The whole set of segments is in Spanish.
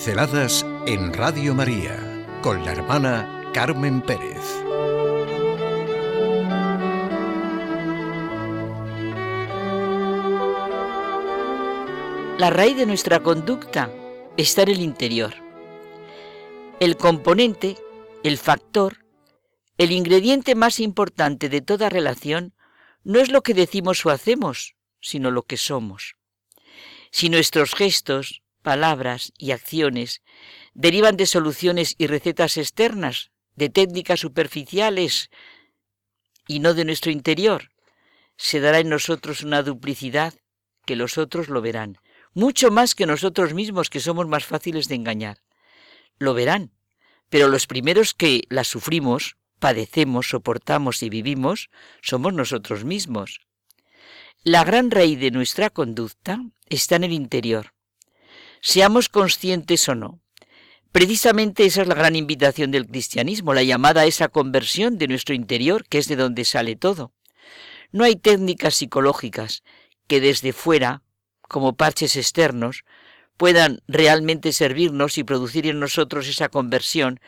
Pinceladas en Radio María con la hermana Carmen Pérez. La raíz de nuestra conducta está en el interior. El componente, el factor, el ingrediente más importante de toda relación no es lo que decimos o hacemos, sino lo que somos. Si nuestros gestos, palabras y acciones derivan de soluciones y recetas externas, de técnicas superficiales y no de nuestro interior, se dará en nosotros una duplicidad que los otros lo verán, mucho más que nosotros mismos que somos más fáciles de engañar. Lo verán, pero los primeros que la sufrimos, padecemos, soportamos y vivimos somos nosotros mismos. La gran raíz de nuestra conducta está en el interior seamos conscientes o no. Precisamente esa es la gran invitación del cristianismo, la llamada a esa conversión de nuestro interior, que es de donde sale todo. No hay técnicas psicológicas que desde fuera, como parches externos, puedan realmente servirnos y producir en nosotros esa conversión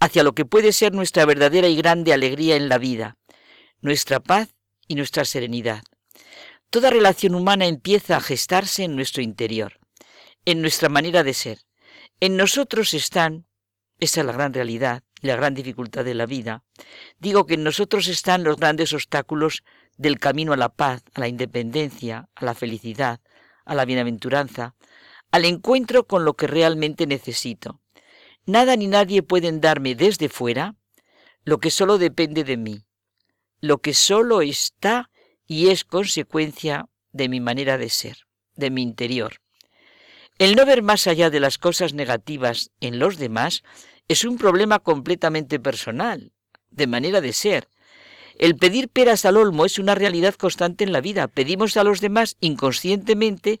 hacia lo que puede ser nuestra verdadera y grande alegría en la vida, nuestra paz y nuestra serenidad. Toda relación humana empieza a gestarse en nuestro interior en nuestra manera de ser. En nosotros están, esa es la gran realidad la gran dificultad de la vida, digo que en nosotros están los grandes obstáculos del camino a la paz, a la independencia, a la felicidad, a la bienaventuranza, al encuentro con lo que realmente necesito. Nada ni nadie pueden darme desde fuera lo que solo depende de mí, lo que solo está y es consecuencia de mi manera de ser, de mi interior. El no ver más allá de las cosas negativas en los demás es un problema completamente personal, de manera de ser. El pedir peras al olmo es una realidad constante en la vida. Pedimos a los demás inconscientemente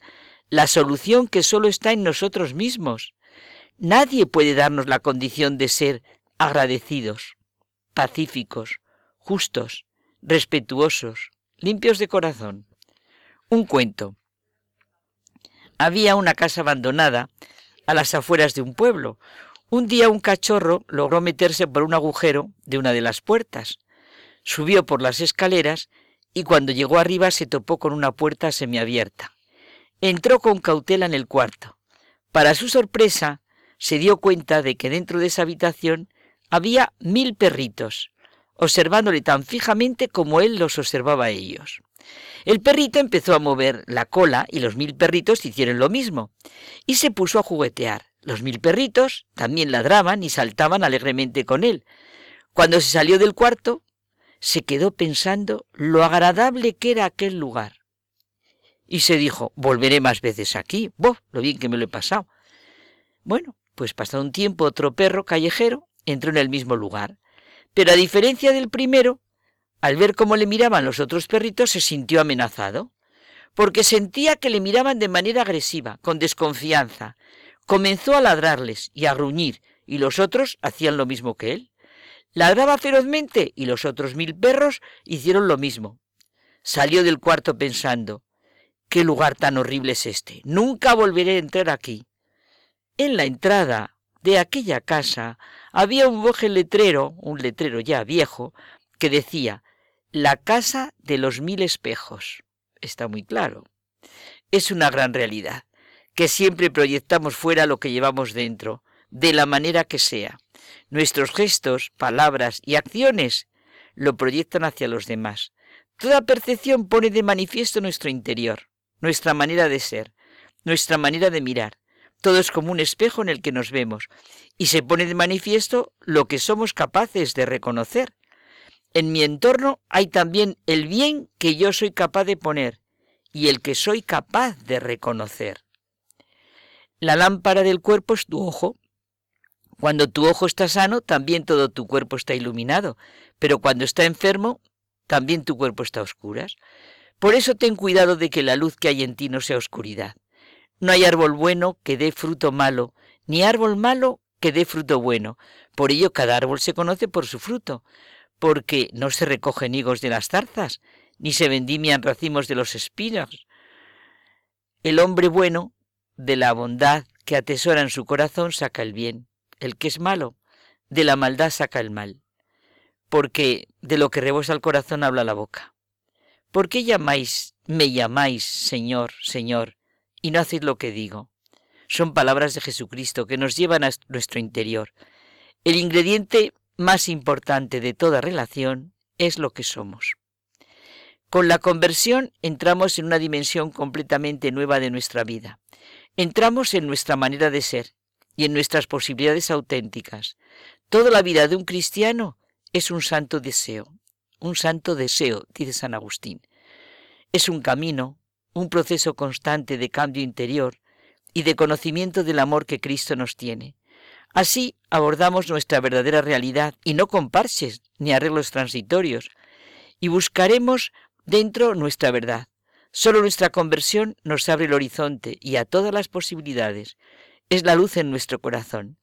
la solución que solo está en nosotros mismos. Nadie puede darnos la condición de ser agradecidos, pacíficos, justos, respetuosos, limpios de corazón. Un cuento. Había una casa abandonada a las afueras de un pueblo. Un día un cachorro logró meterse por un agujero de una de las puertas. Subió por las escaleras y cuando llegó arriba se topó con una puerta semiabierta. Entró con cautela en el cuarto. Para su sorpresa, se dio cuenta de que dentro de esa habitación había mil perritos, observándole tan fijamente como él los observaba a ellos. El perrito empezó a mover la cola y los mil perritos hicieron lo mismo. Y se puso a juguetear. Los mil perritos también ladraban y saltaban alegremente con él. Cuando se salió del cuarto, se quedó pensando lo agradable que era aquel lugar. Y se dijo, volveré más veces aquí. ¡Boh! Lo bien que me lo he pasado. Bueno, pues pasado un tiempo otro perro callejero entró en el mismo lugar. Pero a diferencia del primero, al ver cómo le miraban los otros perritos, se sintió amenazado, porque sentía que le miraban de manera agresiva, con desconfianza. Comenzó a ladrarles y a gruñir, y los otros hacían lo mismo que él. Ladraba ferozmente y los otros mil perros hicieron lo mismo. Salió del cuarto pensando, ¿qué lugar tan horrible es este? Nunca volveré a entrar aquí. En la entrada de aquella casa había un boje letrero, un letrero ya viejo, que decía la casa de los mil espejos. Está muy claro. Es una gran realidad, que siempre proyectamos fuera lo que llevamos dentro, de la manera que sea. Nuestros gestos, palabras y acciones lo proyectan hacia los demás. Toda percepción pone de manifiesto nuestro interior, nuestra manera de ser, nuestra manera de mirar. Todo es como un espejo en el que nos vemos, y se pone de manifiesto lo que somos capaces de reconocer, en mi entorno hay también el bien que yo soy capaz de poner y el que soy capaz de reconocer. La lámpara del cuerpo es tu ojo. Cuando tu ojo está sano, también todo tu cuerpo está iluminado, pero cuando está enfermo, también tu cuerpo está a oscuras. Por eso ten cuidado de que la luz que hay en ti no sea oscuridad. No hay árbol bueno que dé fruto malo, ni árbol malo que dé fruto bueno. Por ello cada árbol se conoce por su fruto porque no se recogen higos de las zarzas, ni se vendimian racimos de los espinos. El hombre bueno, de la bondad que atesora en su corazón saca el bien, el que es malo, de la maldad saca el mal, porque de lo que rebosa el corazón habla la boca. ¿Por qué llamáis, me llamáis, Señor, Señor, y no hacéis lo que digo? Son palabras de Jesucristo que nos llevan a nuestro interior. El ingrediente más importante de toda relación es lo que somos. Con la conversión entramos en una dimensión completamente nueva de nuestra vida. Entramos en nuestra manera de ser y en nuestras posibilidades auténticas. Toda la vida de un cristiano es un santo deseo, un santo deseo, dice San Agustín. Es un camino, un proceso constante de cambio interior y de conocimiento del amor que Cristo nos tiene. Así abordamos nuestra verdadera realidad y no con parches ni arreglos transitorios, y buscaremos dentro nuestra verdad. Solo nuestra conversión nos abre el horizonte y a todas las posibilidades. Es la luz en nuestro corazón.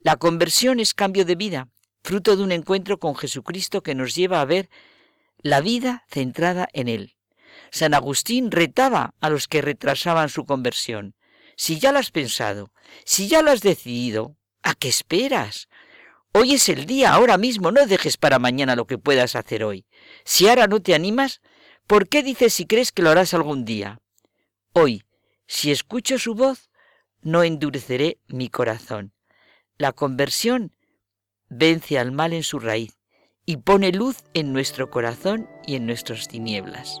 La conversión es cambio de vida, fruto de un encuentro con Jesucristo que nos lleva a ver la vida centrada en Él. San Agustín retaba a los que retrasaban su conversión. Si ya lo has pensado, si ya lo has decidido, ¿a qué esperas? Hoy es el día, ahora mismo, no dejes para mañana lo que puedas hacer hoy. Si ahora no te animas, ¿Por qué dices si crees que lo harás algún día? Hoy, si escucho su voz, no endureceré mi corazón. La conversión vence al mal en su raíz y pone luz en nuestro corazón y en nuestras tinieblas.